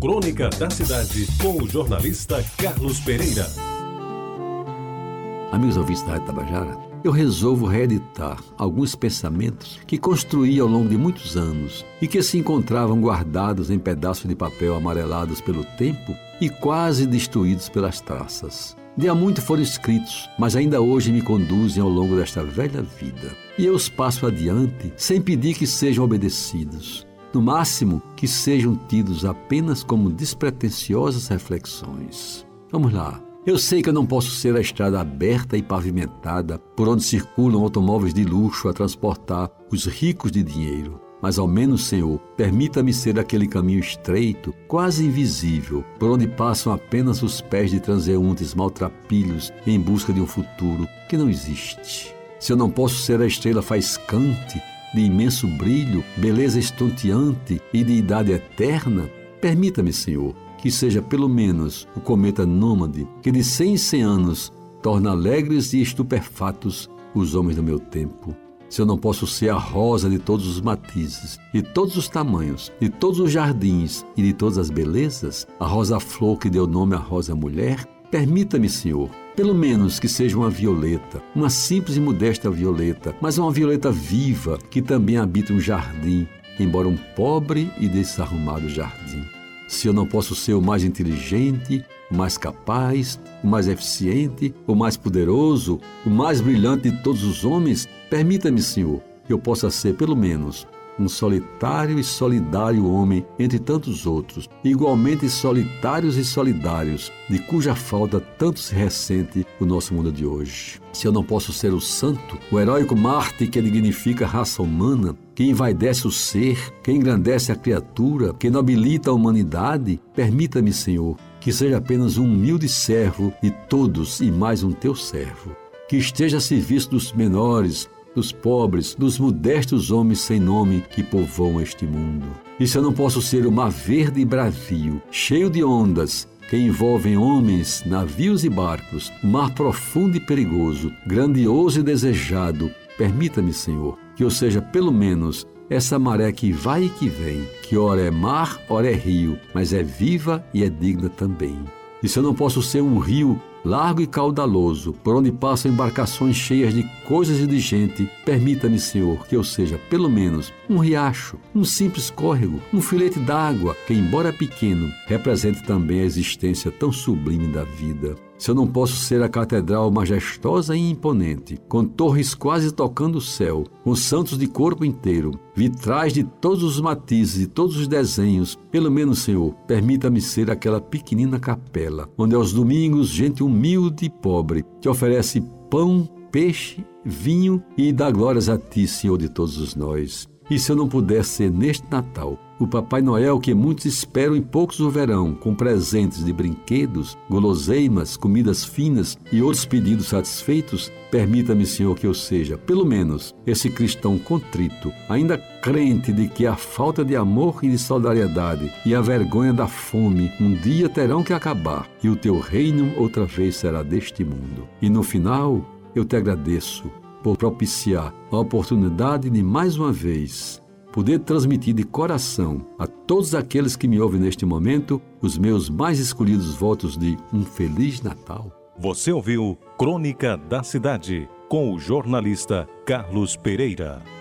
Crônica da Cidade, com o jornalista Carlos Pereira. Amigos ouvintes da Rádio Tabajara, eu resolvo reeditar alguns pensamentos que construí ao longo de muitos anos e que se encontravam guardados em pedaços de papel amarelados pelo tempo e quase destruídos pelas traças. De há muito foram escritos, mas ainda hoje me conduzem ao longo desta velha vida. E eu os passo adiante sem pedir que sejam obedecidos no máximo que sejam tidos apenas como despretensiosas reflexões. Vamos lá. Eu sei que eu não posso ser a estrada aberta e pavimentada por onde circulam automóveis de luxo a transportar os ricos de dinheiro. Mas ao menos, Senhor, permita-me ser aquele caminho estreito, quase invisível, por onde passam apenas os pés de transeuntes maltrapilhos em busca de um futuro que não existe. Se eu não posso ser a estrela faiscante de imenso brilho, beleza estonteante e de idade eterna, permita-me, Senhor, que seja pelo menos o cometa nômade que de cem em cem anos torna alegres e estupefatos os homens do meu tempo. Se eu não posso ser a rosa de todos os matizes, de todos os tamanhos, de todos os jardins e de todas as belezas, a rosa-flor que deu nome à rosa-mulher, permita-me, Senhor, pelo menos que seja uma violeta, uma simples e modesta violeta, mas uma violeta viva que também habita um jardim, embora um pobre e desarrumado jardim. Se eu não posso ser o mais inteligente, o mais capaz, o mais eficiente, o mais poderoso, o mais brilhante de todos os homens, permita-me, Senhor, que eu possa ser pelo menos um solitário e solidário homem entre tantos outros, igualmente solitários e solidários, de cuja falta tanto se ressente o nosso mundo de hoje. Se eu não posso ser o santo, o heróico Marte que dignifica a raça humana, que envaidece o ser, que engrandece a criatura, que nobilita a humanidade, permita-me, Senhor, que seja apenas um humilde servo de todos e mais um teu servo. Que esteja a serviço dos menores, dos pobres, dos modestos homens sem nome que povoam este mundo. E se eu não posso ser o mar verde e bravio, cheio de ondas, que envolvem homens, navios e barcos, mar profundo e perigoso, grandioso e desejado, permita-me, Senhor, que eu seja pelo menos essa maré que vai e que vem, que ora é mar, ora é rio, mas é viva e é digna também. E se eu não posso ser um rio largo e caudaloso, por onde passam embarcações cheias de coisas e de gente, permita-me, Senhor, que eu seja, pelo menos, um riacho, um simples córrego, um filete d'água, que, embora pequeno, represente também a existência tão sublime da vida. Se eu não posso ser a catedral majestosa e imponente, com torres quase tocando o céu, com santos de corpo inteiro, vitrais de todos os matizes e todos os desenhos, pelo menos, Senhor, permita-me ser aquela pequenina capela, onde aos domingos gente humilde e pobre te oferece pão, peixe, vinho e dá glórias a ti, Senhor de todos os nós. E se eu não puder ser neste Natal o Papai Noel que muitos esperam em poucos o verão, com presentes de brinquedos, guloseimas, comidas finas e outros pedidos satisfeitos, permita-me, Senhor, que eu seja, pelo menos, esse cristão contrito, ainda crente de que a falta de amor e de solidariedade e a vergonha da fome um dia terão que acabar e o teu reino outra vez será deste mundo. E no final, eu te agradeço por propiciar a oportunidade de mais uma vez poder transmitir de coração a todos aqueles que me ouvem neste momento os meus mais escolhidos votos de um Feliz Natal. Você ouviu Crônica da Cidade com o jornalista Carlos Pereira.